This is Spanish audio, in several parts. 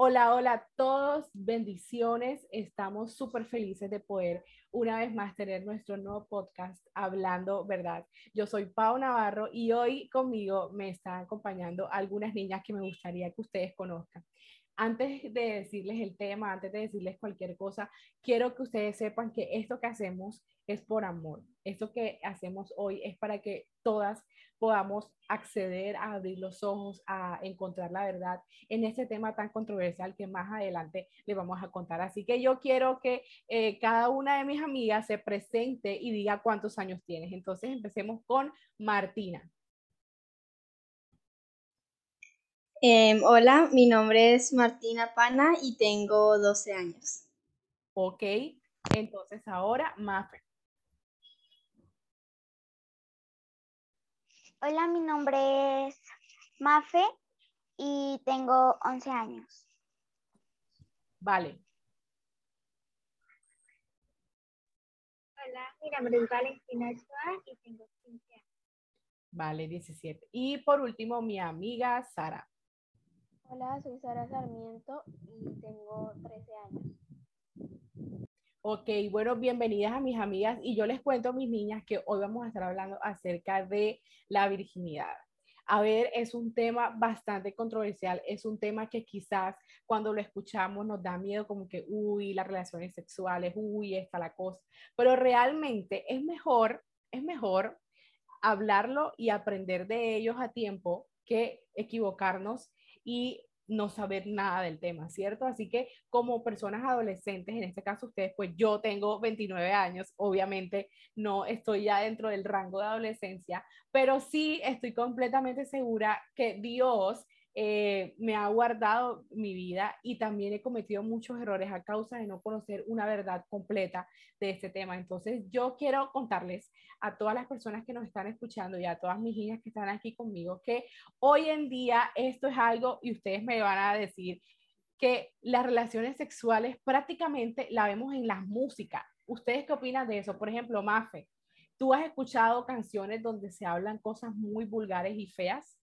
Hola, hola a todos, bendiciones. Estamos súper felices de poder una vez más tener nuestro nuevo podcast Hablando Verdad. Yo soy Pau Navarro y hoy conmigo me están acompañando algunas niñas que me gustaría que ustedes conozcan. Antes de decirles el tema, antes de decirles cualquier cosa, quiero que ustedes sepan que esto que hacemos es por amor. Esto que hacemos hoy es para que todas podamos acceder a abrir los ojos, a encontrar la verdad en este tema tan controversial que más adelante le vamos a contar. Así que yo quiero que eh, cada una de mis amigas se presente y diga cuántos años tienes. Entonces empecemos con Martina. Em, hola, mi nombre es Martina Pana y tengo 12 años. Ok, entonces ahora Mafe. Hola, mi nombre es Mafe y tengo 11 años. Vale. Hola, mi nombre es Valentina Ochoa y tengo 15 años. Vale, 17. Y por último, mi amiga Sara. Hola, soy Sara Sarmiento y tengo 13 años. Ok, bueno, bienvenidas a mis amigas y yo les cuento a mis niñas que hoy vamos a estar hablando acerca de la virginidad. A ver, es un tema bastante controversial, es un tema que quizás cuando lo escuchamos nos da miedo como que, uy, las relaciones sexuales, uy, está la cosa, pero realmente es mejor, es mejor hablarlo y aprender de ellos a tiempo que equivocarnos y no saber nada del tema, ¿cierto? Así que como personas adolescentes, en este caso ustedes, pues yo tengo 29 años, obviamente no estoy ya dentro del rango de adolescencia, pero sí estoy completamente segura que Dios eh, me ha guardado mi vida y también he cometido muchos errores a causa de no conocer una verdad completa de este tema. Entonces, yo quiero contarles a todas las personas que nos están escuchando y a todas mis niñas que están aquí conmigo que hoy en día esto es algo y ustedes me van a decir que las relaciones sexuales prácticamente la vemos en las músicas. ¿Ustedes qué opinan de eso? Por ejemplo, Mafe, ¿tú has escuchado canciones donde se hablan cosas muy vulgares y feas?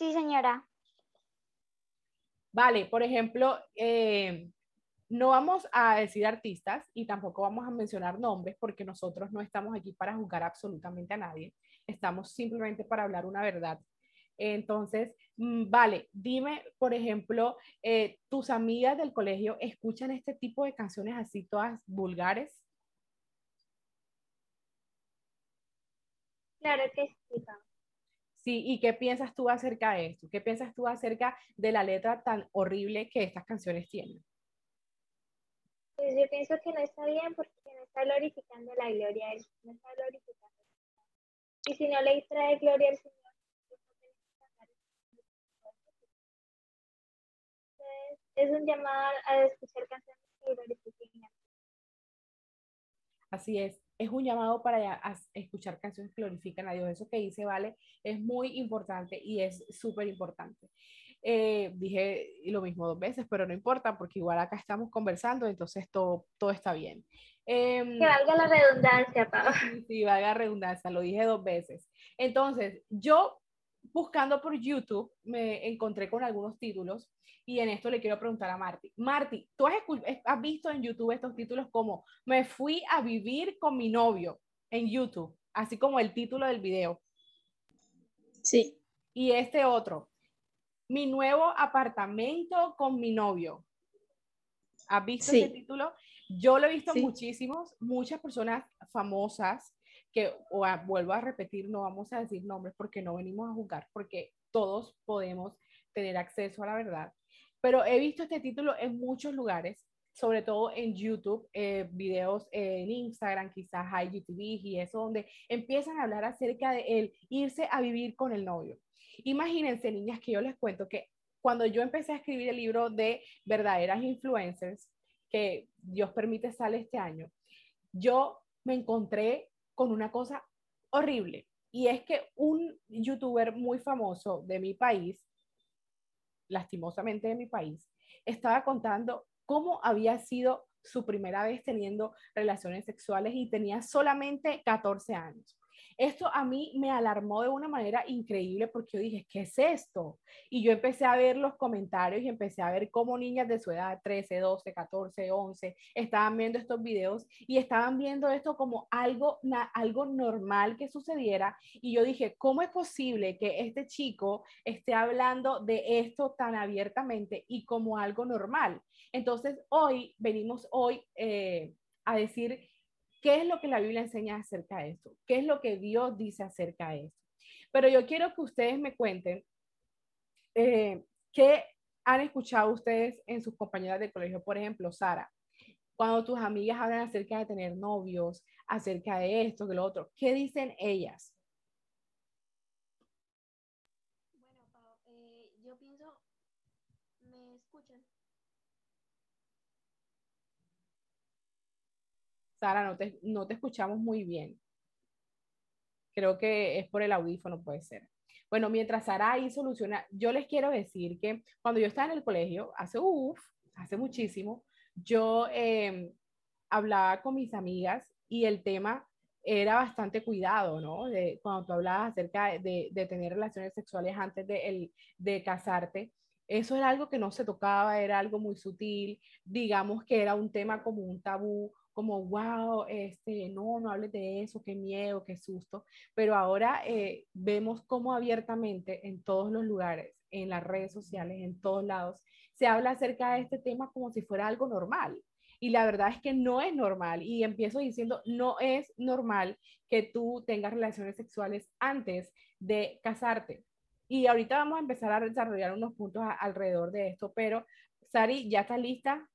Sí, señora. Vale, por ejemplo, eh, no vamos a decir artistas y tampoco vamos a mencionar nombres porque nosotros no estamos aquí para juzgar absolutamente a nadie. Estamos simplemente para hablar una verdad. Entonces, mm, vale, dime, por ejemplo, eh, ¿tus amigas del colegio escuchan este tipo de canciones así todas vulgares? Claro que sí. Sí, ¿y qué piensas tú acerca de esto? ¿Qué piensas tú acerca de la letra tan horrible que estas canciones tienen? Pues yo pienso que no está bien porque no está glorificando la gloria del Señor, no está glorificando. Y si no le trae gloria al Señor, es un llamado a escuchar canciones que glorifiquen Así es es un llamado para escuchar canciones que glorifican a Dios. Eso que dice Vale es muy importante y es súper importante. Eh, dije lo mismo dos veces, pero no importa porque igual acá estamos conversando, entonces todo, todo está bien. Em, que valga la redundancia, Pablo. Sí, sí, valga la redundancia, lo dije dos veces. Entonces, yo buscando por YouTube me encontré con algunos títulos y en esto le quiero preguntar a Marty. Marty, ¿tú has, has, visto en YouTube estos títulos como Me fui a vivir con mi novio en YouTube? Así como el título del video. Sí. Y este otro, Mi nuevo apartamento con mi novio. ¿Has visto ese título? Yo lo he visto muchísimos, muchas personas famosas que, o vuelvo a repetir, no vamos a decir nombres porque no venimos a juzgar, porque todos podemos tener acceso a la verdad. Pero he visto este título en muchos lugares, sobre todo en YouTube, eh, videos en Instagram, quizás YouTube y eso, donde empiezan a hablar acerca de el irse a vivir con el novio. Imagínense, niñas, que yo les cuento que cuando yo empecé a escribir el libro de verdaderas influencers, que Dios permite sale este año, yo me encontré con una cosa horrible. Y es que un youtuber muy famoso de mi país, lastimosamente de mi país, estaba contando cómo había sido su primera vez teniendo relaciones sexuales y tenía solamente 14 años. Esto a mí me alarmó de una manera increíble porque yo dije, ¿qué es esto? Y yo empecé a ver los comentarios y empecé a ver cómo niñas de su edad, 13, 12, 14, 11, estaban viendo estos videos y estaban viendo esto como algo, algo normal que sucediera. Y yo dije, ¿cómo es posible que este chico esté hablando de esto tan abiertamente y como algo normal? Entonces, hoy venimos hoy eh, a decir ¿Qué es lo que la Biblia enseña acerca de esto? ¿Qué es lo que Dios dice acerca de esto? Pero yo quiero que ustedes me cuenten eh, qué han escuchado ustedes en sus compañeras de colegio. Por ejemplo, Sara, cuando tus amigas hablan acerca de tener novios, acerca de esto, de lo otro, ¿qué dicen ellas? Bueno, eh, yo pienso, ¿me escuchan? Sara, no te, no te escuchamos muy bien. Creo que es por el audífono, puede ser. Bueno, mientras Sara ahí soluciona, yo les quiero decir que cuando yo estaba en el colegio, hace, uff, hace muchísimo, yo em, hablaba con mis amigas y el tema era bastante cuidado, ¿no? De, cuando tú hablabas acerca de, de, tener relaciones sexuales antes de, el, de casarte, eso era algo que no se tocaba, era algo muy sutil, digamos que era un tema como un tabú como, wow, este, no, no hables de eso, qué miedo, qué susto. Pero ahora eh, vemos cómo abiertamente en todos los lugares, en las redes sociales, en todos lados, se habla acerca de este tema como si fuera algo normal. Y la verdad es que no es normal. Y empiezo diciendo, no es normal que tú tengas relaciones sexuales antes de casarte. Y ahorita vamos a empezar a desarrollar unos puntos alrededor de esto, pero Sari, ¿ya estás lista?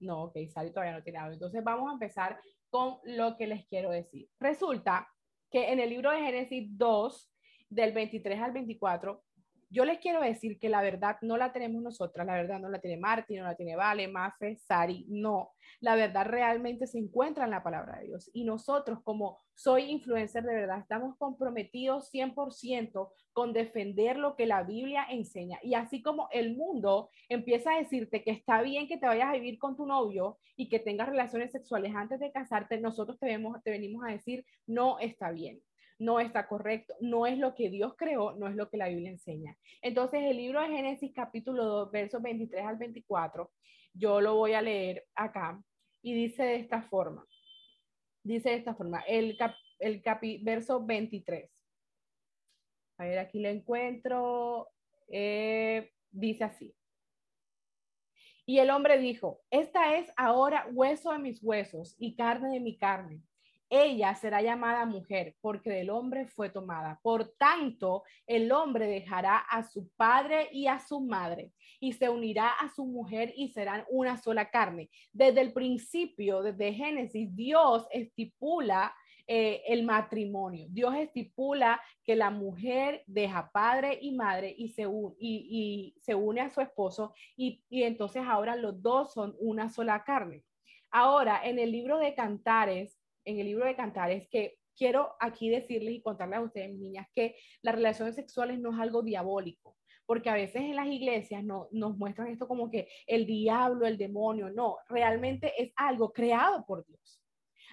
No, ok, Sari todavía no tiene algo. Entonces vamos a empezar con lo que les quiero decir. Resulta que en el libro de Génesis 2, del 23 al 24, yo les quiero decir que la verdad no la tenemos nosotras, la verdad no la tiene Marti, no la tiene Vale, Mafe, Sari, no. La verdad realmente se encuentra en la palabra de Dios. Y nosotros como soy influencer de verdad, estamos comprometidos 100% con defender lo que la Biblia enseña. Y así como el mundo empieza a decirte que está bien que te vayas a vivir con tu novio y que tengas relaciones sexuales antes de casarte, nosotros te, te venimos a decir, no está bien no está correcto, no es lo que Dios creó, no es lo que la Biblia enseña. Entonces, el libro de Génesis capítulo 2, versos 23 al 24, yo lo voy a leer acá y dice de esta forma, dice de esta forma, el, el verso 23. A ver, aquí lo encuentro. Eh, dice así. Y el hombre dijo, esta es ahora hueso de mis huesos y carne de mi carne ella será llamada mujer porque del hombre fue tomada. Por tanto, el hombre dejará a su padre y a su madre y se unirá a su mujer y serán una sola carne. Desde el principio, desde Génesis, Dios estipula eh, el matrimonio. Dios estipula que la mujer deja padre y madre y se, y, se une a su esposo y, y entonces ahora los dos son una sola carne. Ahora, en el libro de Cantares, en el libro de Cantares que quiero aquí decirles y contarles a ustedes, niñas, que las relaciones sexuales no es algo diabólico, porque a veces en las iglesias no, nos muestran esto como que el diablo, el demonio, no, realmente es algo creado por Dios.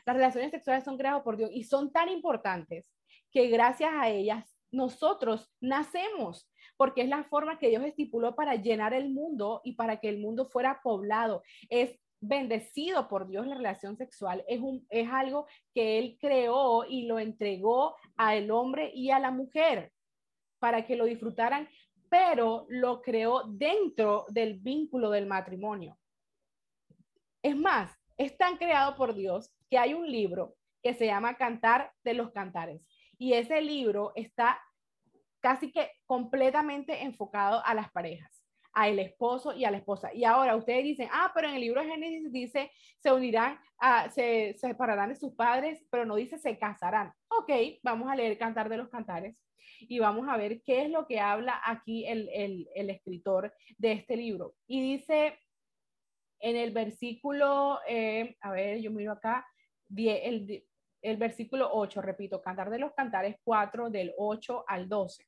Las relaciones sexuales son creadas por Dios y son tan importantes que gracias a ellas nosotros nacemos, porque es la forma que Dios estipuló para llenar el mundo y para que el mundo fuera poblado. Es bendecido por Dios la relación sexual, es, un, es algo que Él creó y lo entregó al hombre y a la mujer para que lo disfrutaran, pero lo creó dentro del vínculo del matrimonio. Es más, es tan creado por Dios que hay un libro que se llama Cantar de los Cantares y ese libro está casi que completamente enfocado a las parejas al esposo y a la esposa. Y ahora ustedes dicen, ah, pero en el libro de Génesis dice, se unirán, se, separarán de sus padres, pero no dice se casarán. Ok, vamos a leer Cantar de los Cantares y vamos a ver qué es lo que habla aquí el, escritor de este libro. Y dice en el versículo, eh, a ver, yo miro acá, el, el versículo 8, repito, Cantar de los Cantares 4 del 8 al 12.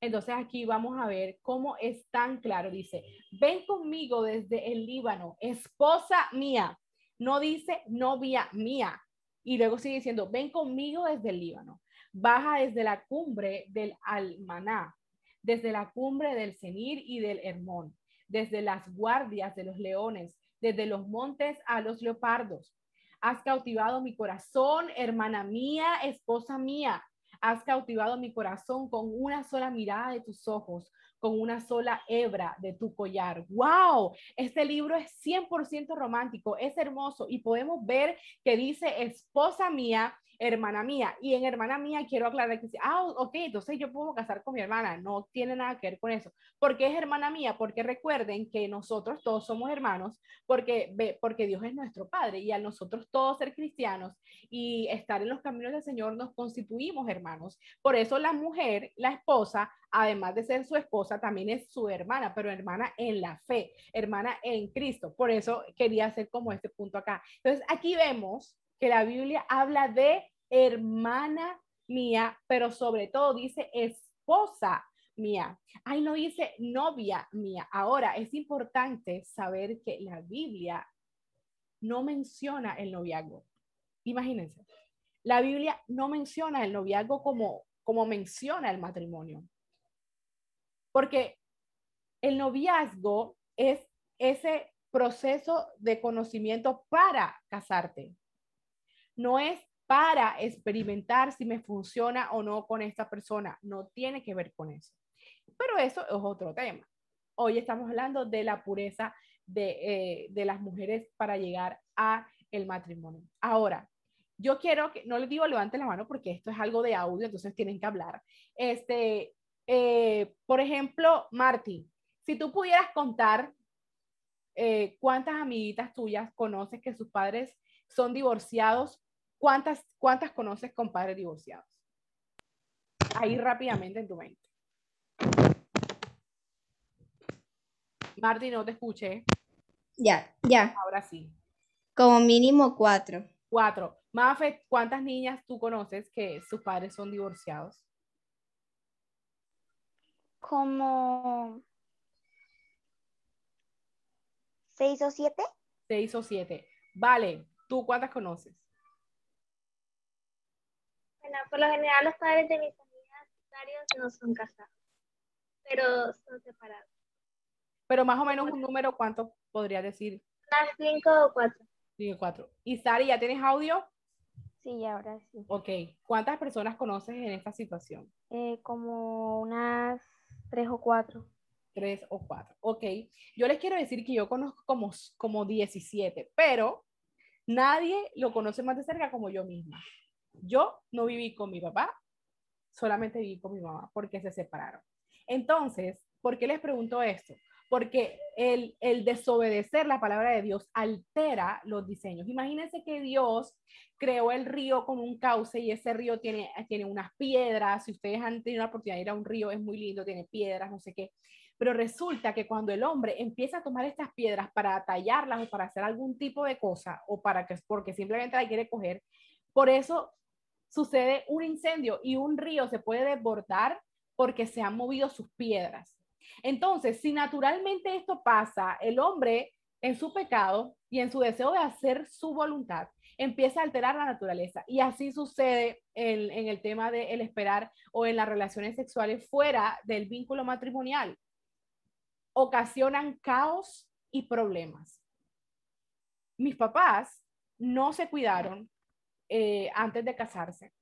Entonces aquí vamos a ver cómo es tan claro. Dice, ven conmigo desde el Líbano, esposa mía. No dice novia mía. Y luego sigue diciendo, ven conmigo desde el Líbano, baja desde la cumbre del Almaná, desde la cumbre del Senir y del Hermón, desde las guardias de los leones, desde los montes a los leopardos. Has cautivado mi corazón, hermana mía, esposa mía. Has cautivado mi corazón con una sola mirada de tus ojos, con una sola hebra de tu collar. ¡Wow! Este libro es 100% romántico, es hermoso y podemos ver que dice esposa mía hermana mía. Y en hermana mía quiero aclarar que, ah, ok, entonces yo puedo casar con mi hermana. No tiene nada que ver con eso. ¿Por qué es hermana mía? Porque recuerden que nosotros todos somos hermanos, porque, porque Dios es nuestro Padre y al nosotros todos ser cristianos y estar en los caminos del Señor nos constituimos hermanos. Por eso la mujer, la esposa, además de ser su esposa, también es su hermana, pero hermana en la fe, hermana en Cristo. Por eso quería hacer como este punto acá. Entonces, aquí vemos que la Biblia habla de hermana mía, pero sobre todo dice esposa mía. Ahí no dice novia mía. Ahora, es importante saber que la Biblia no menciona el noviazgo. Imagínense, la Biblia no menciona el noviazgo como, como menciona el matrimonio. Porque el noviazgo es ese proceso de conocimiento para casarte no es para experimentar si me funciona o no con esta persona, no tiene que ver con eso. Pero eso es otro tema. Hoy estamos hablando de la pureza de, eh, las mujeres para llegar a el matrimonio. Ahora, yo quiero que, no les digo levante la mano porque esto es algo de audio, entonces tienen que hablar. Este, eh, por ejemplo, Marty, si tú pudieras contar eh, cuántas amiguitas tuyas conoces que sus padres son divorciados ¿Cuántas, cuántas conoces con padres divorciados? Ahí rápidamente en tu mente. Martín, no te escuché. Ya, ya. Ahora sí. Como mínimo cuatro. Cuatro. Mafe, ¿cuántas niñas tú conoces que sus padres son divorciados? Como seis o siete. Seis o siete. Vale, ¿tú cuántas conoces? Por lo general los padres de mis amigas no son casados, pero son separados. Pero más o menos un número, ¿cuánto podría decir? Unas cinco o cuatro. Cinco o cuatro. ¿Y Sari, ya tienes audio? Sí, ahora sí. Ok. ¿Cuántas personas conoces en esta situación? Eh, como unas tres o cuatro. Tres o cuatro. Ok. Yo les quiero decir que yo conozco como, como 17, pero nadie lo conoce más de cerca como yo misma. Yo no viví con mi papá, solamente viví con mi mamá porque se separaron. Entonces, ¿por qué les pregunto esto? Porque el, el desobedecer la palabra de Dios altera los diseños. Imagínense que Dios creó el río con un cauce y ese río tiene, tiene unas piedras. Si ustedes han tenido la oportunidad de ir a un río, es muy lindo, tiene piedras, no sé qué. Pero resulta que cuando el hombre empieza a tomar estas piedras para tallarlas o para hacer algún tipo de cosa o para que, porque simplemente la quiere coger, por eso sucede un incendio y un río se puede desbordar porque se han movido sus piedras. Entonces, si naturalmente esto pasa, el hombre en su pecado y en su deseo de hacer su voluntad, empieza a alterar la naturaleza. Y así sucede en, el tema del el esperar o en las relaciones sexuales fuera del vínculo matrimonial. Ocasionan caos y problemas. Mis papás no se cuidaron eh, antes de casarse.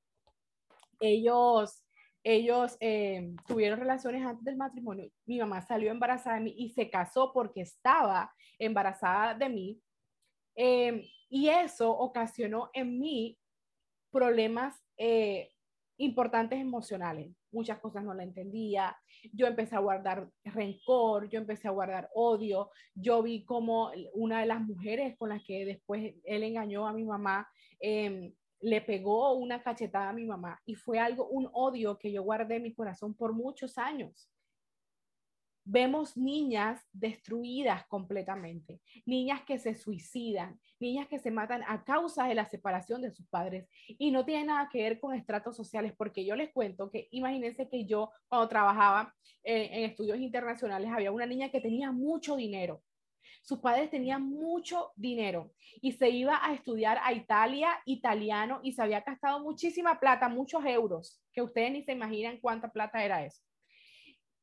Ellos, ellos eh, tuvieron relaciones antes del matrimonio. Mi mamá salió embarazada de mí y se casó porque estaba embarazada de mí. Eh, y eso ocasionó en mí problemas importantes emocionales. Muchas cosas no la entendía. Yo empecé a guardar rencor, yo empecé a guardar odio. Yo vi como una de las mujeres con las que después él engañó a mi mamá Em, le pegó una cachetada a mi mamá y fue algo, un odio que yo guardé en mi corazón por muchos años. Vemos niñas destruidas completamente, niñas que se suicidan, niñas que se matan a causa de la separación de sus padres y no tiene nada que ver con estratos sociales, porque yo les cuento que imagínense que yo cuando trabajaba en estudios internacionales había una niña que tenía mucho dinero sus padres tenían mucho dinero y se iba a estudiar a Italia, italiano, y se había gastado muchísima plata, muchos euros, que ustedes ni se imaginan cuánta plata era eso.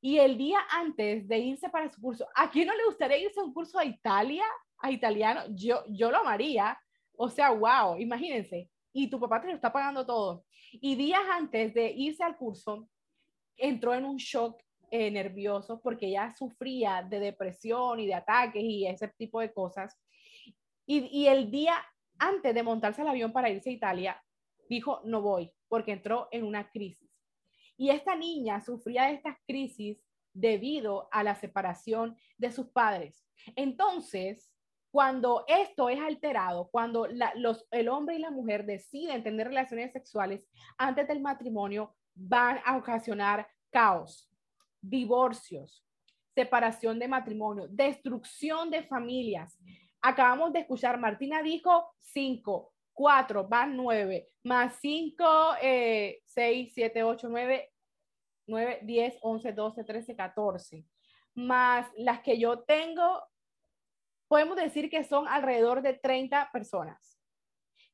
Y el día antes de irse para su curso, ¿a quién no le gustaría irse a un curso a Italia, a italiano? Yo, yo lo amaría. O sea, wow, imagínense. Y tu papá te lo está pagando todo. Y días antes de irse al curso, entró en un shock eh, nervioso porque ella sufría de depresión y de ataques y ese tipo de cosas. Y, y el día antes de montarse al avión para irse a Italia, dijo, no voy, porque entró en una crisis. Y esta niña sufría de estas crisis debido a la separación de sus padres. Entonces, cuando esto es alterado, cuando los, el hombre y la mujer deciden tener relaciones sexuales antes del matrimonio, van a ocasionar caos, divorcios, separación de matrimonio, destrucción de familias. Acabamos de escuchar, Martina dijo cinco, cuatro, van nueve, más cinco, eh, seis, siete, ocho, nueve, nueve, diez, once, doce, trece, catorce, más las que yo tengo, podemos decir que son alrededor de 30 personas,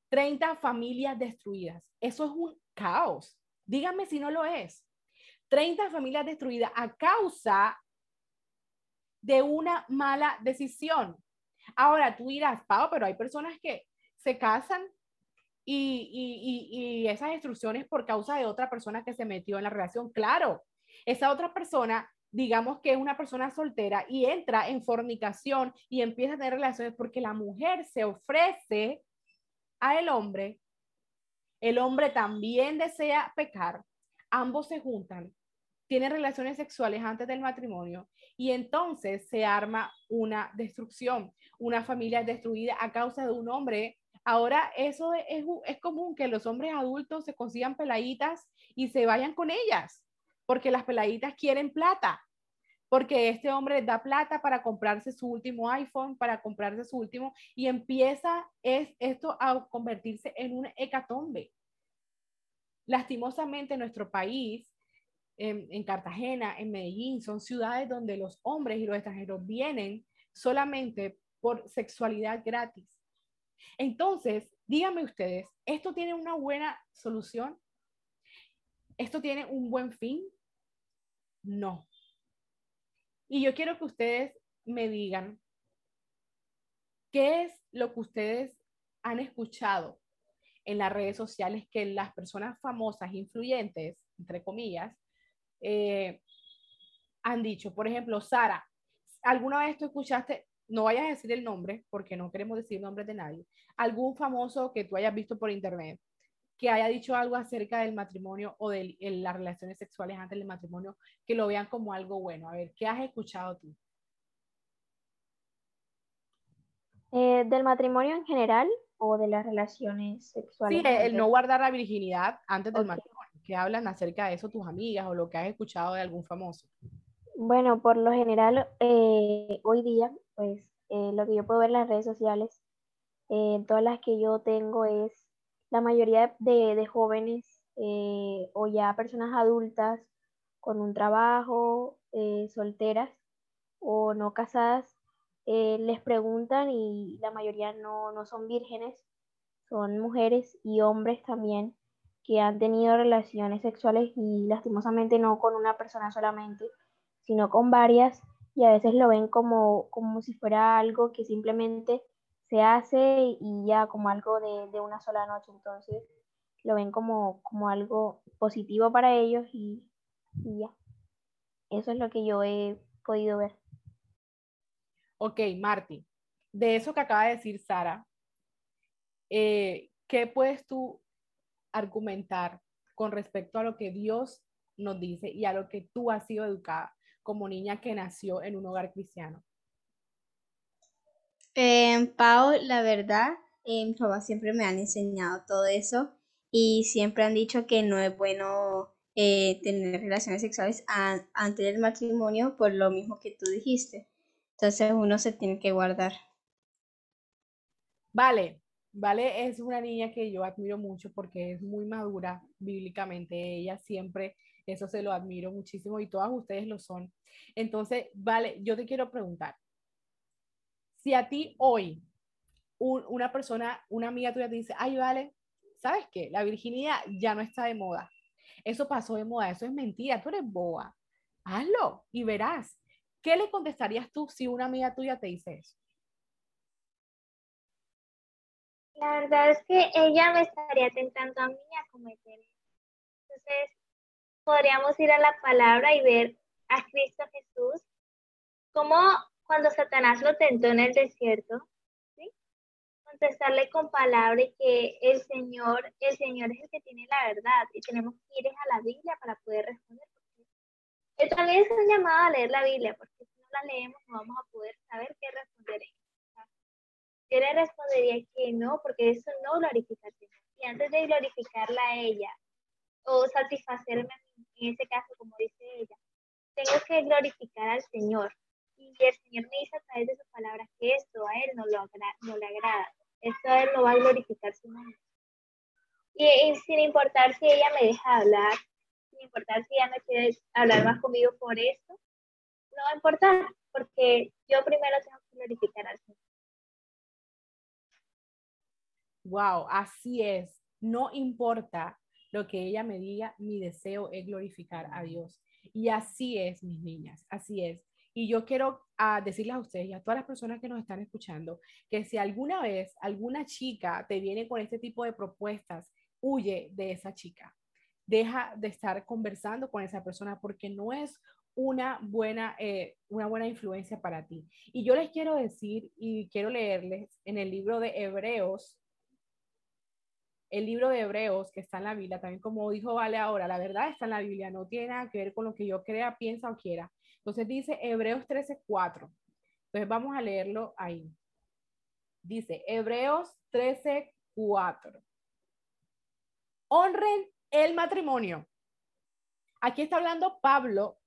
30 familias destruidas. Eso es un caos. Díganme si no lo es. 30 familias destruidas a causa de una mala decisión. Ahora tú dirás, Pau, pero hay personas que se casan y, y, y, y esas destrucciones por causa de otra persona que se metió en la relación. Claro, esa otra persona, digamos que es una persona soltera y entra en fornicación y empieza a tener relaciones porque la mujer se ofrece a el hombre. El hombre también desea pecar ambos se juntan, tienen relaciones sexuales antes del matrimonio y entonces se arma una destrucción, una familia destruida a causa de un hombre. Ahora eso es, es común que los hombres adultos se consigan peladitas y se vayan con ellas, porque las peladitas quieren plata, porque este hombre da plata para comprarse su último iPhone, para comprarse su último, y empieza es, esto a convertirse en un hecatombe. Lastimosamente, en nuestro país, en, Cartagena, en Medellín, son ciudades donde los hombres y los extranjeros vienen solamente por sexualidad gratis. Entonces, díganme ustedes, ¿esto tiene una buena solución? ¿Esto tiene un buen fin? No. Y yo quiero que ustedes me digan qué es lo que ustedes han escuchado en las redes sociales que las personas famosas, influyentes, entre comillas, eh, han dicho. Por ejemplo, Sara, ¿alguna vez tú escuchaste, no vayas a decir el nombre, porque no queremos decir nombres de nadie, algún famoso que tú hayas visto por internet que haya dicho algo acerca del matrimonio o de las relaciones sexuales antes del matrimonio, que lo vean como algo bueno? A ver, ¿qué has escuchado tú? Eh, del matrimonio en general o de las relaciones sexuales. Sí, el no guardar la virginidad antes del matrimonio. ¿Qué hablan acerca de eso tus amigas o lo que has escuchado de algún famoso? Bueno, por lo general, eh, hoy día, pues eh, lo que yo puedo ver en las redes sociales, en todas las que yo tengo es la mayoría de, de jóvenes o ya personas adultas con un trabajo, solteras o no casadas, eh, les preguntan y la mayoría no, no son vírgenes, son mujeres y hombres también que han tenido relaciones sexuales y lastimosamente no con una persona solamente, sino con varias y a veces lo ven como, como si fuera algo que simplemente se hace y ya como algo de, de una sola noche, entonces lo ven como, como algo positivo para ellos y, y ya. Eso es lo que yo he podido ver. Ok, Marty, de eso que acaba de decir Sara, eh, ¿qué puedes tú argumentar con respecto a lo que Dios nos dice y a lo que tú has sido educada como niña que nació en un hogar cristiano? Eh, Pau, la verdad, eh, mis papás siempre me han enseñado todo eso y siempre han dicho que no es bueno eh, tener relaciones sexuales antes del matrimonio por lo mismo que tú dijiste. Entonces uno se tiene que guardar. Vale, Vale es una niña que yo admiro mucho porque es muy madura bíblicamente. Ella siempre, eso se lo admiro muchísimo y todas ustedes lo son. Entonces, Vale, yo te quiero preguntar, Si a ti hoy una persona, una amiga tuya te dice, ay, vale, ¿sabes qué? La virginidad ya no está de moda. Eso pasó de moda, eso es mentira, tú eres boa. Hazlo y verás. ¿Qué le contestarías tú si una amiga tuya te dice eso? La verdad es que ella me estaría tentando a mí a cometer Entonces, podríamos ir a la palabra y ver a Cristo Jesús como cuando Satanás lo tentó en el desierto, ¿sí? contestarle con palabra y que el Señor, el Señor es el que tiene la verdad y tenemos que ir a la Biblia para poder responder. Porque también es un llamado a leer la Biblia, porque si no la leemos no vamos a poder saber qué responder. Yo le respondería que no, porque eso no glorifica a Dios. Y antes de glorificarla a ella o satisfacerme en ese caso, como dice ella, tengo que glorificar al Señor. Y el Señor me dice a través de su palabra que esto a Él no, lo le agrada. Esto a Él no va a glorificar su nombre. Y, sin importar si ella me deja hablar, sin importar si ella me quiere hablar más conmigo por esto, no va a importar, porque yo primero tengo que glorificar al Señor. Wow, así es. No importa lo que ella me diga, mi deseo es glorificar a Dios. Y así es, mis niñas, así es. Y yo quiero ah, decirles a ustedes y a todas las personas que nos están escuchando que si alguna vez alguna chica te viene con este tipo de propuestas, huye de esa chica. Deja de estar conversando con esa persona porque no es una buena, eh, una buena influencia para ti. Y yo les quiero decir y quiero leerles en el libro de Hebreos, el libro de Hebreos que está en la Biblia, también como dijo Vale ahora, la verdad está en la Biblia, no tiene nada que ver con lo que yo crea, piensa o quiera. Entonces dice Hebreos 13, 4. Entonces vamos a leerlo ahí. Dice Hebreos 13, 4. Honren el matrimonio. Aquí está hablando Pablo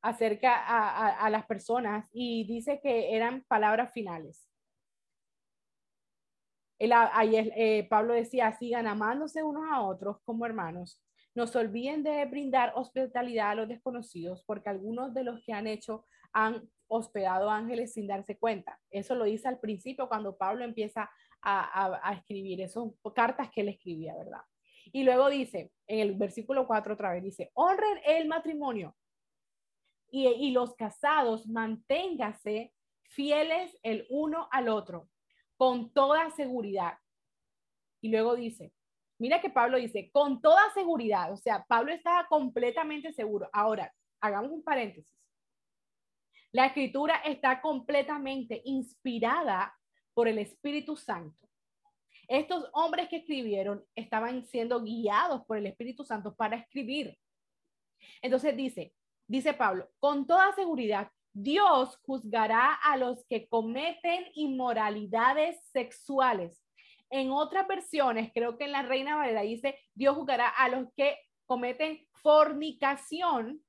acerca a, a las personas y dice que eran palabras finales ahí eh, Pablo decía, sigan amándose unos a otros como hermanos. No se olviden de brindar hospitalidad a los desconocidos, porque algunos de los que han hecho han hospedado ángeles sin darse cuenta. Eso lo dice al principio cuando Pablo empieza a, escribir esas cartas que él escribía, ¿verdad? Y luego dice, en el versículo 4 otra vez, dice, honren el matrimonio y, y los casados manténgase fieles el uno al otro con toda seguridad. Y luego dice, mira que Pablo dice, con toda seguridad, o sea, Pablo estaba completamente seguro. Ahora, hagamos un paréntesis. La escritura está completamente inspirada por el Espíritu Santo. Estos hombres que escribieron estaban siendo guiados por el Espíritu Santo para escribir. Entonces dice, dice Pablo, con toda seguridad, Dios juzgará a los que cometen inmoralidades sexuales. En otras versiones, creo que en la Reina Valera dice, Dios juzgará a los que cometen fornicación.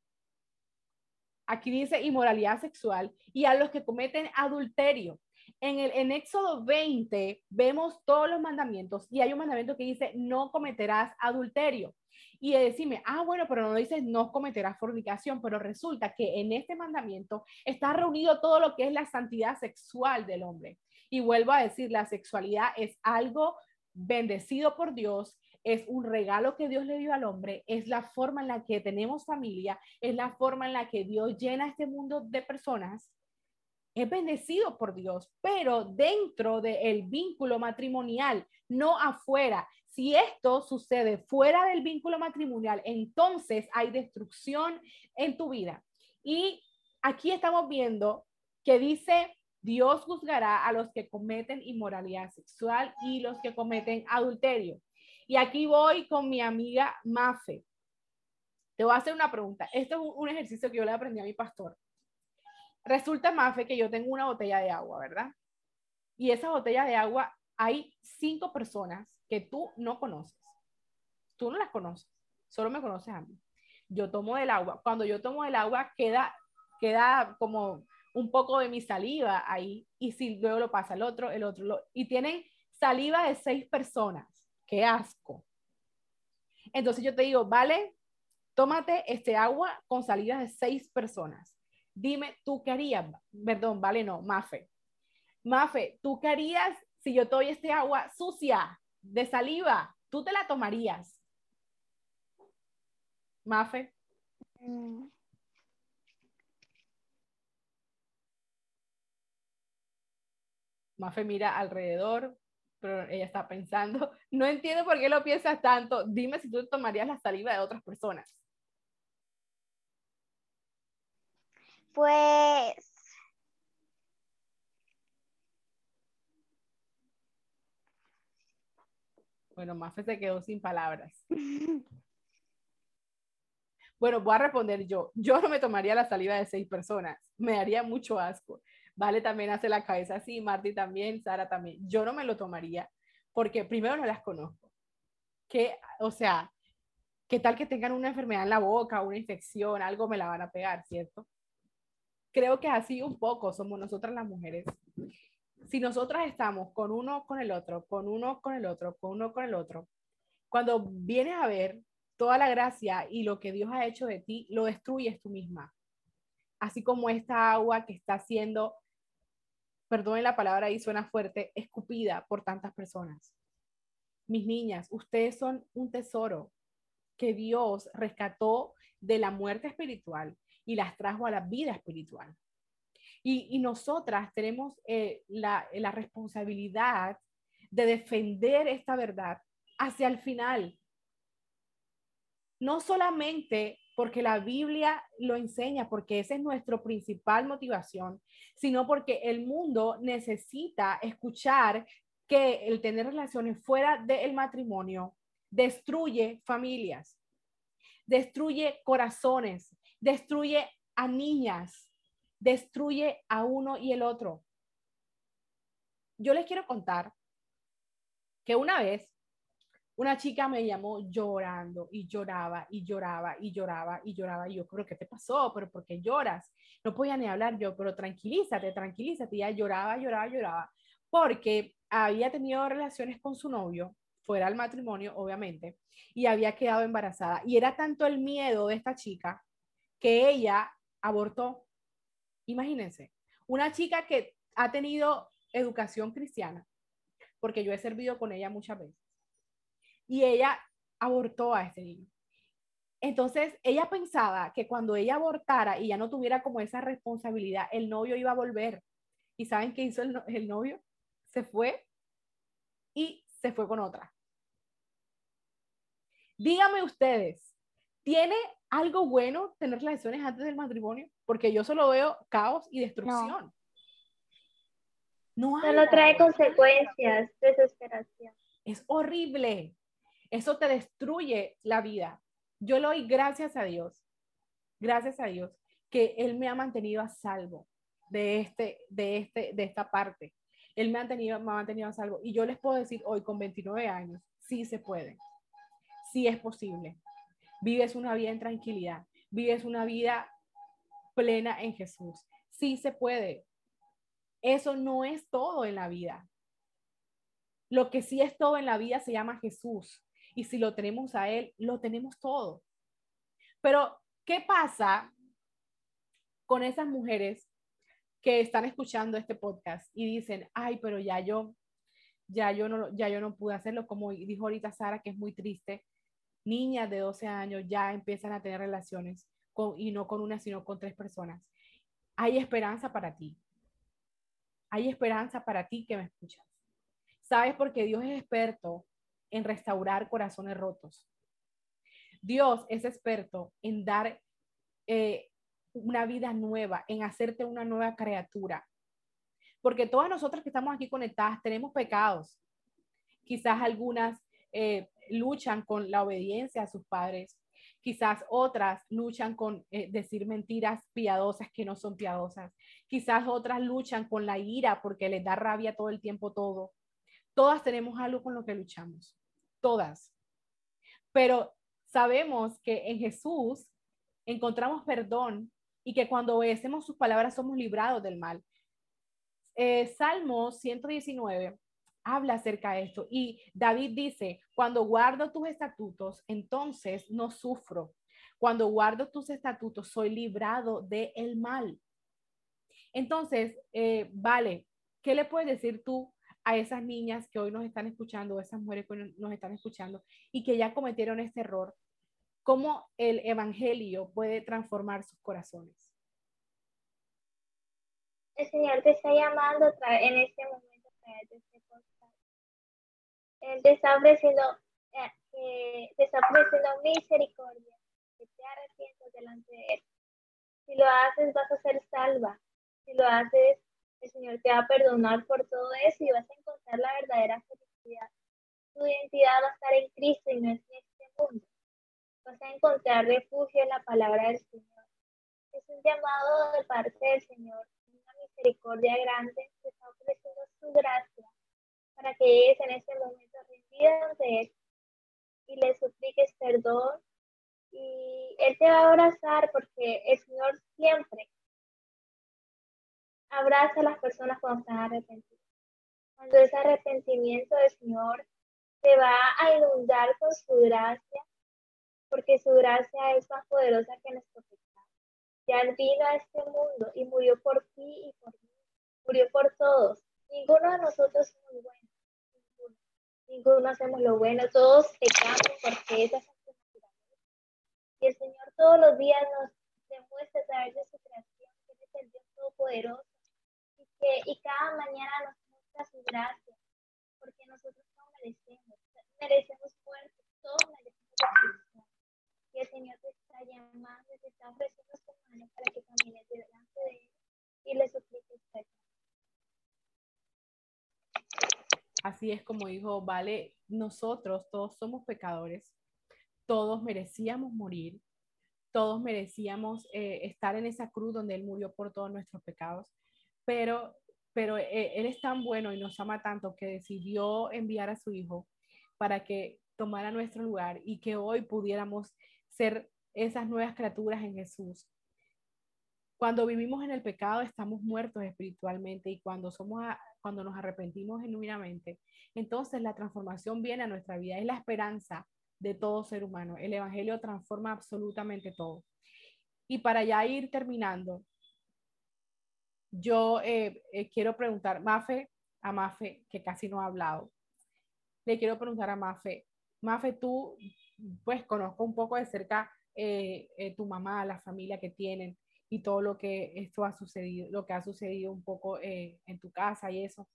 Aquí dice inmoralidad sexual y a los que cometen adulterio. En el en Éxodo 20 vemos todos los mandamientos y hay un mandamiento que dice no cometerás adulterio y decirme, ah, bueno, pero no dices no cometerás fornicación, pero resulta que en este mandamiento está reunido todo lo que es la santidad sexual del hombre. Y vuelvo a decir, la sexualidad es algo bendecido por Dios, es un regalo que Dios le dio al hombre, es la forma en la que tenemos familia, es la forma en la que Dios llena este mundo de personas. Es bendecido por Dios, pero dentro del vínculo matrimonial, no afuera. Si esto sucede fuera del vínculo matrimonial, entonces hay destrucción en tu vida. Y aquí estamos viendo que dice, Dios juzgará a los que cometen inmoralidad sexual y los que cometen adulterio. Y aquí voy con mi amiga Mafe. Te voy a hacer una pregunta. Este es un ejercicio que yo le aprendí a mi pastor. Resulta, Mafe, que yo tengo una botella de agua, ¿verdad? Y esa botella de agua hay cinco personas que tú no conoces. Tú no las conoces, solo me conoces a mí. Yo tomo el agua. Cuando yo tomo el agua, queda, queda como un poco de mi saliva ahí. Y si luego lo pasa el otro, el otro. y tienen saliva de seis personas. Qué asco. Entonces yo te digo, vale, tómate este agua con saliva de seis personas. Dime, ¿tú qué harías? Perdón, vale, no, Mafe. Mafe, ¿tú qué harías si yo te doy este agua sucia de saliva? ¿Tú te la tomarías? Mafe. Mm, Mafe mira alrededor, pero ella está pensando. No entiendo por qué lo piensas tanto. Dime si tú tomarías la saliva de otras personas. Pues Bueno, Mafe se quedó sin palabras. Bueno, voy a responder yo. Yo no me tomaría la saliva de seis personas. Me daría mucho asco. Vale también hace la cabeza así, Marty también, Sara también. Yo no me lo tomaría porque primero no las conozco. Que, o sea, ¿qué tal que tengan una enfermedad en la boca, una infección, algo me la van a pegar, ¿cierto? Creo que así un poco somos nosotras las mujeres. Si nosotras estamos con uno con el otro, con uno con el otro, con uno con el otro, cuando vienes a ver toda la gracia y lo que Dios ha hecho de ti, lo destruyes tú misma. Así como esta agua que está siendo, perdón la palabra ahí suena fuerte, escupida por tantas personas. Mis niñas, ustedes son un tesoro que Dios rescató de la muerte espiritual y las trajo a la vida espiritual. Y, nosotras tenemos eh, la, la responsabilidad de defender esta verdad hacia el final, no solamente porque la Biblia lo enseña, porque esa es nuestra principal motivación, sino porque el mundo necesita escuchar que el tener relaciones fuera del matrimonio destruye familias, destruye corazones, destruye a niñas, destruye a uno y el otro. Yo les quiero contar que una vez una chica me llamó llorando y lloraba y lloraba y lloraba y lloraba. Y yo, creo ¿qué te pasó? ¿Pero por qué lloras? No podía ni hablar yo, pero tranquilízate, tranquilízate. Y ella lloraba, lloraba, lloraba, porque había tenido relaciones con su novio, fuera del matrimonio, obviamente, y había quedado embarazada. Y era tanto el miedo de esta chica que ella abortó. Imagínense, una chica que ha tenido educación cristiana, porque yo he servido con ella muchas veces y ella abortó a ese niño. Entonces, ella pensaba que cuando ella abortara y ya no tuviera como esa responsabilidad, el novio iba a volver. ¿Y saben qué hizo el, el novio? Se fue y se fue con otra. Díganme ustedes, ¿tiene algo bueno tener relaciones antes del matrimonio? Porque yo solo veo caos y destrucción. No, hay Solo trae consecuencias, desesperación. Es horrible. Eso te destruye la vida. Yo le doy gracias a Dios, gracias a Dios, que Él me ha mantenido a salvo de, este, de, este, de esta parte. Él me ha, tenido, me ha mantenido a salvo. Y yo les puedo decir hoy, con 29 años, sí se puede. Sí es posible. Vives una vida en tranquilidad. Vives una vida plena en Jesús. Sí se puede. Eso no es todo en la vida. Lo que sí es todo en la vida se llama Jesús. Y si lo tenemos a Él, lo tenemos todo. Pero, ¿qué pasa con esas mujeres que están escuchando este podcast y dicen, ay, pero ya yo, ya yo no, ya yo no pude hacerlo, como dijo ahorita Sara, que es muy triste. Niñas de 12 años ya empiezan a tener relaciones y no con una, sino con tres personas. Hay esperanza para ti. Hay esperanza para ti que me escuchas. ¿Sabes? Porque Dios es experto en restaurar corazones rotos. Dios es experto en dar eh, una vida nueva, en hacerte una nueva criatura. Porque todas nosotras que estamos aquí conectadas tenemos pecados. Quizás algunas eh, luchan con la obediencia a sus padres. Quizás otras luchan con eh, decir mentiras piadosas que no son piadosas. Quizás otras luchan con la ira porque les da rabia todo el tiempo todo. Todas tenemos algo con lo que luchamos. Todas. Pero sabemos que en Jesús encontramos perdón y que cuando obedecemos sus palabras somos librados del mal. Eh, Salmo 119 habla acerca de esto y David dice, cuando guardo tus estatutos, entonces no sufro. Cuando guardo tus estatutos, soy librado del mal. Entonces, eh, vale, ¿qué le puedes decir tú a esas niñas que hoy nos están escuchando, esas mujeres que nos están escuchando y que ya cometieron este error? ¿Cómo el Evangelio puede transformar sus corazones? El Señor te está llamando en este momento a través de este Él te está ofreciendo, eh, misericordia, que te arrepientas delante de Él. Si lo haces, vas a ser salva. Si lo haces, el Señor te va a perdonar por todo eso y vas a encontrar la verdadera felicidad. Tu identidad va a estar en Cristo y no en este mundo. Vas a encontrar refugio en la palabra del Señor. Es un llamado de parte del Señor, una misericordia grande que está ofreciendo su gracia para que llegues en este momento rendido de Él y le supliques perdón. Y Él te va a abrazar porque el Señor siempre abraza a las personas cuando están arrepentidas. Cuando ese arrepentimiento del Señor te va a inundar con su gracia, porque su gracia es más poderosa que nuestro pecado. Ya vino a este mundo y murió por ti y por mí. Murió por todos. Ninguno de nosotros somos buenos. Ninguno. Ninguno hacemos lo bueno. Todos pecamos porque esa es nuestra. Y el Señor todos los días nos demuestra a través de su creación que es el Dios Todopoderoso y cada mañana nos muestra su gracia, porque nosotros no merecemos, merecemos muerte, todos merecemos destrucción. Y el Señor te está llamando, te está ofreciendo su mano para que camines delante de Él y le supliques perdón. Así es como dijo, vale, nosotros todos somos pecadores, todos merecíamos morir, todos merecíamos eh, estar en esa cruz donde Él murió por todos nuestros pecados pero, pero eh, Él es tan bueno y nos ama tanto que decidió enviar a su Hijo para que tomara nuestro lugar y que hoy pudiéramos ser esas nuevas criaturas en Jesús. Cuando vivimos en el pecado estamos muertos espiritualmente y cuando somos cuando nos arrepentimos genuinamente, entonces la transformación viene a nuestra vida, es la esperanza de todo ser humano. El evangelio transforma absolutamente todo. Y para ya ir terminando, yo eh, eh, quiero preguntar, Mafe, a Mafe, que casi no ha hablado, le quiero preguntar a Mafe, Mafe, tú, pues conozco un poco de cerca eh, tu mamá, la familia que tienen y todo lo que esto ha sucedido, lo que ha sucedido un poco en tu casa y eso.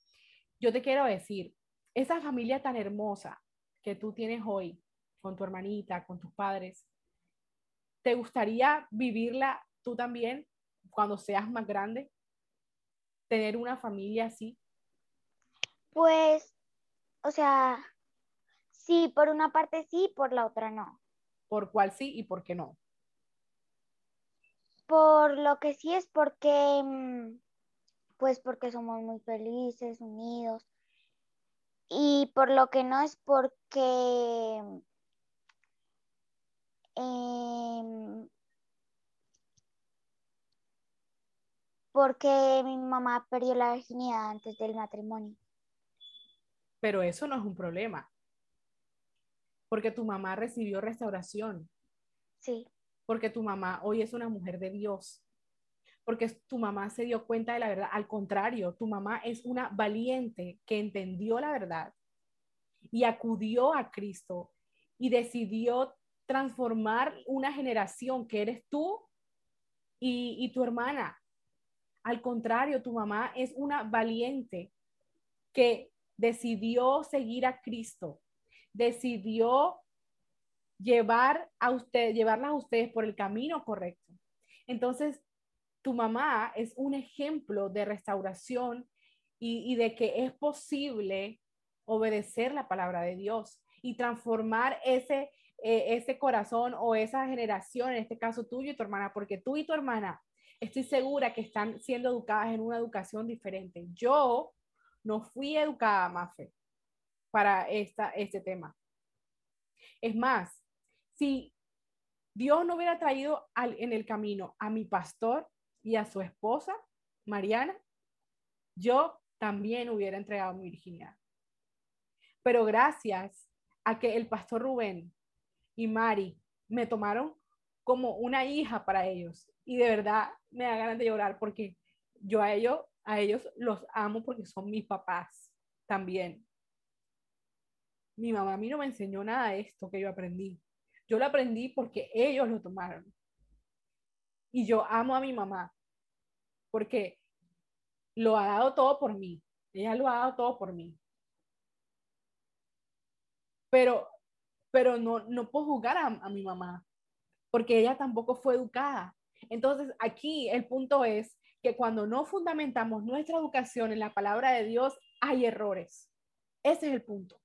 Yo te quiero decir, esa familia tan hermosa que tú tienes hoy con tu hermanita, con tus padres, ¿te gustaría vivirla tú también cuando seas más grande? tener una familia así? Pues, o sea, sí, por una parte sí, por la otra no. ¿Por cuál sí y por qué no? Por lo que sí es porque, mm, pues porque somos muy felices, unidos. Y por lo que no es porque eh, porque mi mamá perdió la virginidad antes del matrimonio. Pero eso no es un problema, porque tu mamá recibió restauración. Sí. Porque tu mamá hoy es una mujer de Dios. Porque tu mamá se dio cuenta de la verdad. Al contrario, tu mamá es una valiente que entendió la verdad y acudió a Cristo y decidió transformar una generación que eres tú y, y tu hermana al contrario, tu mamá es una valiente que decidió seguir a Cristo, decidió llevar a usted, llevarlas a ustedes por el camino correcto. Entonces, tu mamá es un ejemplo de restauración y, de que es posible obedecer la palabra de Dios y transformar ese, eh, ese corazón o esa generación, en este caso tuyo y tu hermana, porque tú y tu hermana estoy segura que están siendo educadas en una educación diferente. Yo no fui educada, Mafe, para esta, este tema. Es más, si Dios no hubiera traído en el camino a mi pastor y a su esposa, Mariana, yo también hubiera entregado mi virginidad. Pero gracias a que el pastor Rubén y Mari me tomaron como una hija para ellos y de verdad me da ganas de llorar porque yo a ellos, a ellos los amo porque son mis papás también. Mi mamá a mí no me enseñó nada de esto que yo aprendí. Yo lo aprendí porque ellos lo tomaron. Y yo amo a mi mamá porque lo ha dado todo por mí. Ella lo ha dado todo por mí. Pero, pero no, no puedo juzgar a, a mi mamá porque ella tampoco fue educada. Entonces, aquí el punto es que cuando no fundamentamos nuestra educación en la palabra de Dios, hay errores. Ese es el punto.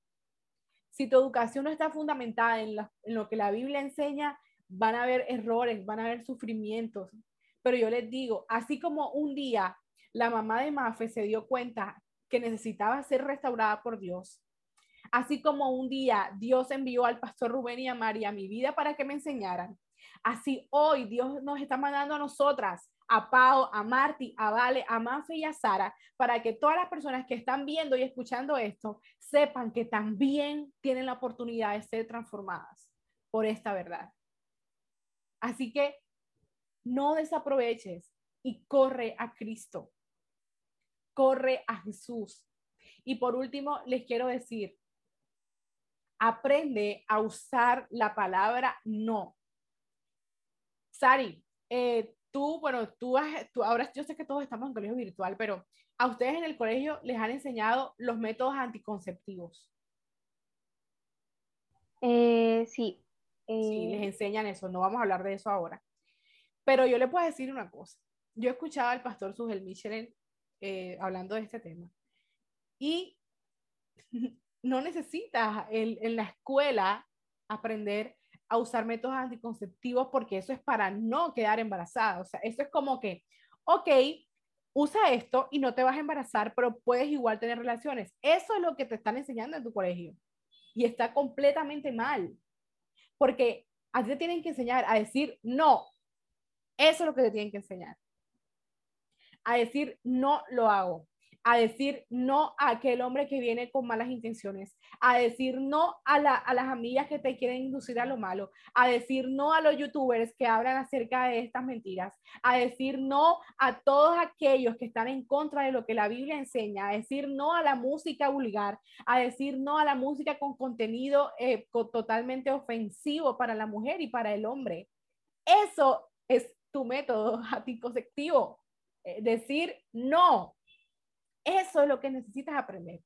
Si tu educación no está fundamentada en, lo que la Biblia enseña, van a haber errores, van a haber sufrimientos. Pero yo les digo, así como un día la mamá de Mafe se dio cuenta que necesitaba ser restaurada por Dios, así como un día Dios envió al pastor Rubén y a María a mi vida para que me enseñaran, Así hoy Dios nos está mandando a nosotras, a Pau, a Marti, a Vale, a Manfe y a Sara, para que todas las personas que están viendo y escuchando esto sepan que también tienen la oportunidad de ser transformadas por esta verdad. Así que no desaproveches y corre a Cristo. Corre a Jesús. Y por último, les quiero decir, aprende a usar la palabra no Sari, eh, tú, bueno, tú, tú, ahora yo sé que todos estamos en colegio virtual, pero a ustedes en el colegio les han enseñado los métodos anticonceptivos. Eh, sí. Sí, les eh, enseñan eso, no vamos a hablar de eso ahora. Pero yo le puedo decir una cosa. Yo escuchaba al pastor Sugel Michelin hablando de este tema. Y no necesitas en la escuela aprender a usar métodos anticonceptivos porque eso es para no quedar embarazada. O sea, eso es como que, ok, usa esto y no te vas a embarazar, pero puedes igual tener relaciones. Eso es lo que te están enseñando en tu colegio. Y está completamente mal. Porque a ti te tienen que enseñar a decir no. Eso es lo que te tienen que enseñar. A decir no lo hago a decir no a aquel hombre que viene con malas intenciones, a decir no a, las amigas que te quieren inducir a lo malo, a decir no a los youtubers que hablan acerca de estas mentiras, a decir no a todos aquellos que están en contra de lo que la Biblia enseña, a decir no a la música vulgar, a decir no a la música con contenido eh, totalmente ofensivo para la mujer y para el hombre. Eso es tu método anticonceptivo. Eh, decir no, eso es lo que necesitas aprender.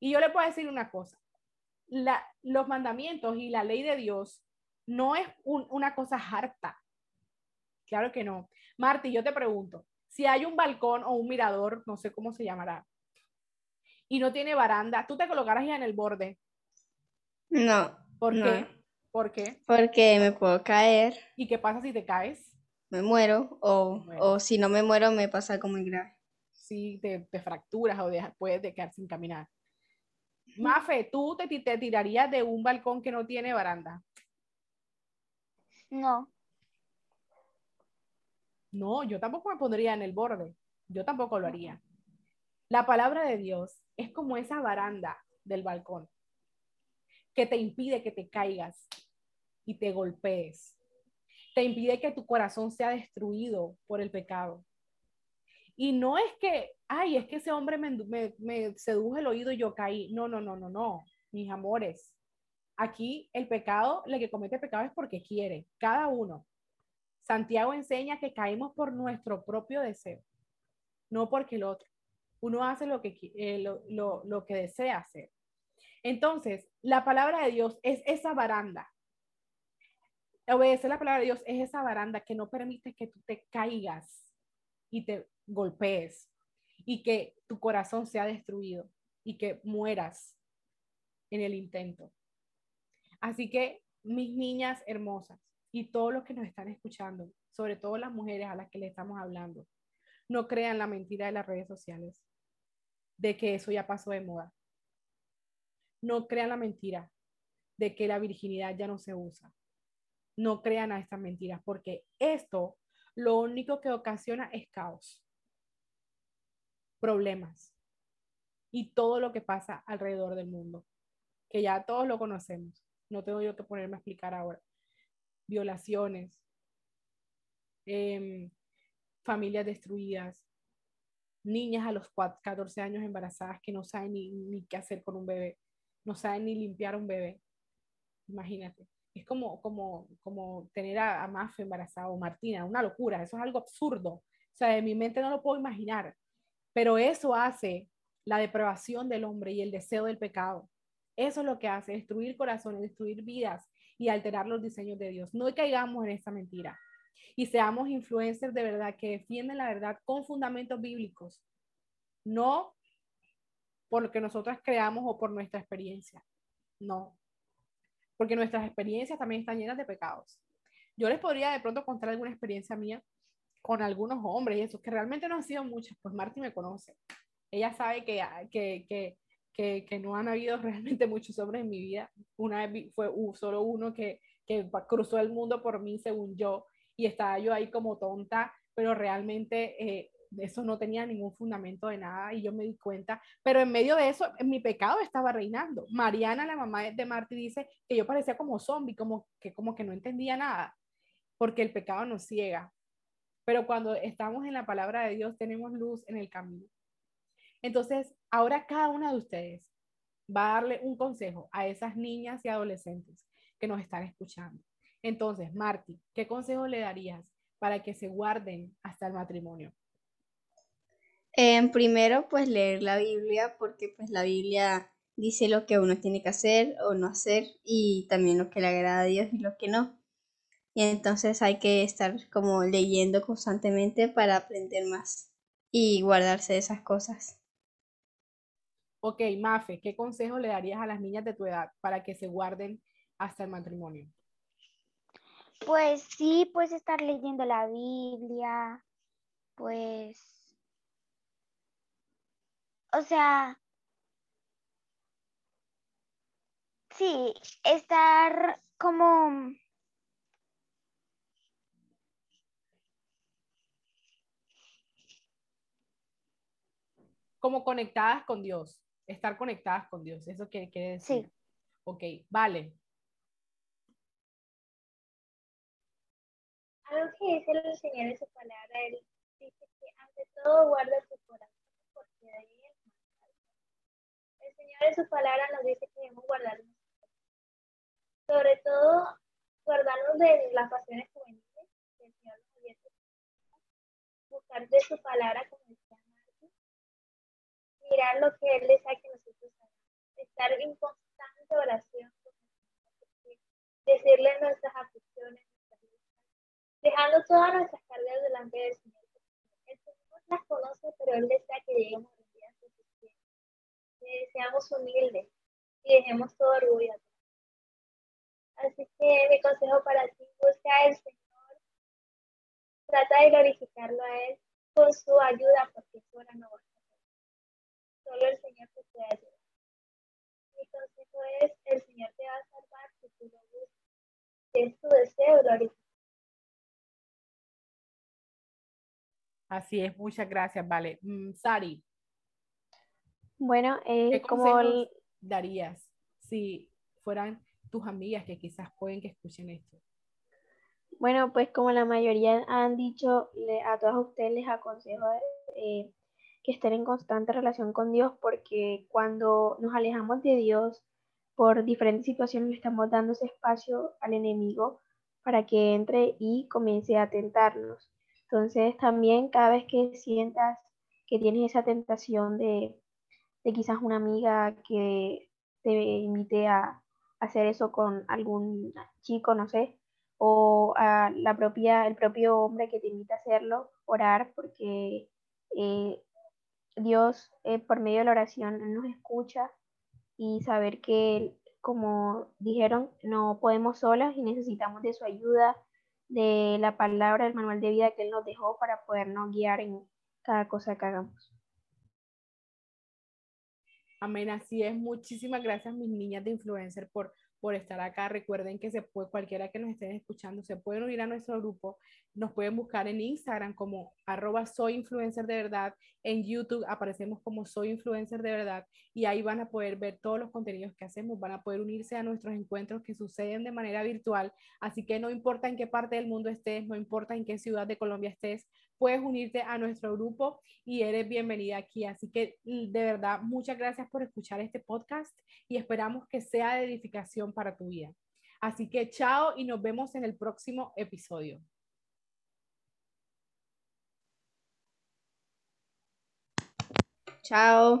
Y yo le puedo decir una cosa, los mandamientos y la ley de Dios no es una cosa harta. Claro que no. Marti, yo te pregunto, si hay un balcón o un mirador, no sé cómo se llamará, y no tiene baranda, ¿tú te colocarás ya en el borde? No. ¿Por qué? ¿Por qué? Porque me puedo caer. ¿Y qué pasa si te caes? Me muero o, o si no me muero me pasa como muy grave. Sí, te, te fracturas o puedes quedar sin caminar. Mafe, ¿tú te, te tirarías de un balcón que no tiene baranda? No. No, yo tampoco me pondría en el borde. Yo tampoco lo haría. La palabra de Dios es como esa baranda del balcón que te impide que te caigas y te golpees te impide que tu corazón sea destruido por el pecado. Y no es que, ay, es que ese hombre me, me, sedujo el oído y yo caí. No, no, no, no, no, mis amores. Aquí el pecado, el que comete pecado es porque quiere, cada uno. Santiago enseña que caímos por nuestro propio deseo, no porque el otro. Uno hace lo que, eh, lo, lo que desea hacer. Entonces, la palabra de Dios es esa baranda Obedecer la palabra de Dios es esa baranda que no permite que tú te caigas y te golpees y que tu corazón sea destruido y que mueras en el intento. Así que mis niñas hermosas y todos los que nos están escuchando, sobre todo las mujeres a las que le estamos hablando, no crean la mentira de las redes sociales, de que eso ya pasó de moda. No crean la mentira de que la virginidad ya no se usa no crean a estas mentiras, porque esto lo único que ocasiona es caos, problemas y todo lo que pasa alrededor del mundo, que ya todos lo conocemos. No tengo yo que ponerme a explicar ahora. Violaciones, em, familias destruidas, niñas a los 14 años embarazadas que no saben ni qué hacer con un bebé, no saben ni limpiar un bebé. Imagínate. Es como, como, como tener a, a Mafe embarazada Martina, una locura, eso es algo absurdo. O sea, de mi mente no lo puedo imaginar. Pero eso hace la depravación del hombre y el deseo del pecado. Eso es lo que hace, destruir corazones, destruir vidas y alterar los diseños de Dios. No caigamos en esta mentira y seamos influencers de verdad que defienden la verdad con fundamentos bíblicos, no por lo que nosotras creamos o por nuestra experiencia. No, porque nuestras experiencias también están llenas de pecados. Yo les podría de pronto contar alguna experiencia mía con algunos hombres y eso, que realmente no han sido muchas, pues Marty me conoce. Ella sabe que, que, que que, que, no han habido realmente muchos hombres en mi vida. Una vez fue solo uno que, que cruzó el mundo por mí, según yo, y estaba yo ahí como tonta, pero realmente eh, eso no tenía ningún fundamento de nada y yo me di cuenta, pero en medio de eso mi pecado estaba reinando. Mariana, la mamá de Marty, dice que yo parecía como zombie, como que, como que no entendía nada, porque el pecado nos ciega. Pero cuando estamos en la palabra de Dios tenemos luz en el camino. Entonces, ahora cada una de ustedes va a darle un consejo a esas niñas y adolescentes que nos están escuchando. Entonces, Marti, ¿qué consejo le darías para que se guarden hasta el matrimonio? Eh, primero, pues leer la Biblia, porque pues la Biblia dice lo que uno tiene que hacer o no hacer y también lo que le agrada a Dios y lo que no. Y entonces hay que estar como leyendo constantemente para aprender más y guardarse de esas cosas. Ok, Mafe, ¿qué consejo le darías a las niñas de tu edad para que se guarden hasta el matrimonio? Pues sí, pues estar leyendo la Biblia, pues, o sea, sí, estar como como conectadas con Dios estar conectadas con Dios. Eso quiere, quiere decir. Sí. Ok, vale. Algo que dice el Señor en su palabra, Él dice que ante todo guarda tu corazón, porque de ahí es más El Señor en su palabra nos dice que debemos guardarnos. Sobre todo, guardarnos de las pasiones juveniles, que el Señor nos dice, buscar de su palabra, como decía mirar lo que Él desea que nosotros hagamos, estar en constante oración, decirle nuestras aflicciones, dejando todas nuestras cargas delante del Señor. El Señor las conoce, pero Él desea que lleguemos a los días que seamos humildes y dejemos todo orgullo Así que mi consejo para ti, busca al Señor, trata a Él con su ayuda, porque su hora no va Solo el Señor te puede ayudar. Mi consejo es, el Señor te va a salvar si tú lo buscas. Es tu deseo, glorificar. Así es, muchas gracias, vale. Mm, Sari. Bueno, eh, ¿qué como el... darías si fueran tus amigas que quizás pueden que escuchen esto? Bueno, pues como la mayoría han dicho, le, a todas ustedes les aconsejo eh, que estén en constante relación con Dios porque cuando nos alejamos de Dios por diferentes situaciones le estamos dando ese espacio al enemigo para que entre y comience a tentarnos. Entonces también cada vez que sientas que tienes esa tentación de, de quizás una amiga que te invite a hacer eso con algún chico, no sé, o a la propia, el propio hombre que te invita a hacerlo, orar porque eh, Dios, eh, por medio de la oración, nos escucha y saber que, como dijeron, no podemos solas y necesitamos de su ayuda, de la palabra, del manual de vida que Él nos dejó para podernos guiar en cada cosa que hagamos. Amén, así es. Muchísimas gracias, mis niñas de influencer, por, por estar acá. Recuerden que se puede, cualquiera que nos estén escuchando, se pueden unir a nuestro grupo. Nos pueden buscar en Instagram como arroba soy influencer de verdad. En YouTube aparecemos como soy influencer de verdad y ahí van a poder ver todos los contenidos que hacemos. Van a poder unirse a nuestros encuentros que suceden de manera virtual. Así que no importa en qué parte del mundo estés, no importa en qué ciudad de Colombia estés, puedes unirte a nuestro grupo y eres bienvenida aquí. Así que de verdad, muchas gracias por escuchar este podcast y esperamos que sea de edificación para tu vida. Así que chao y nos vemos en el próximo episodio. Chao.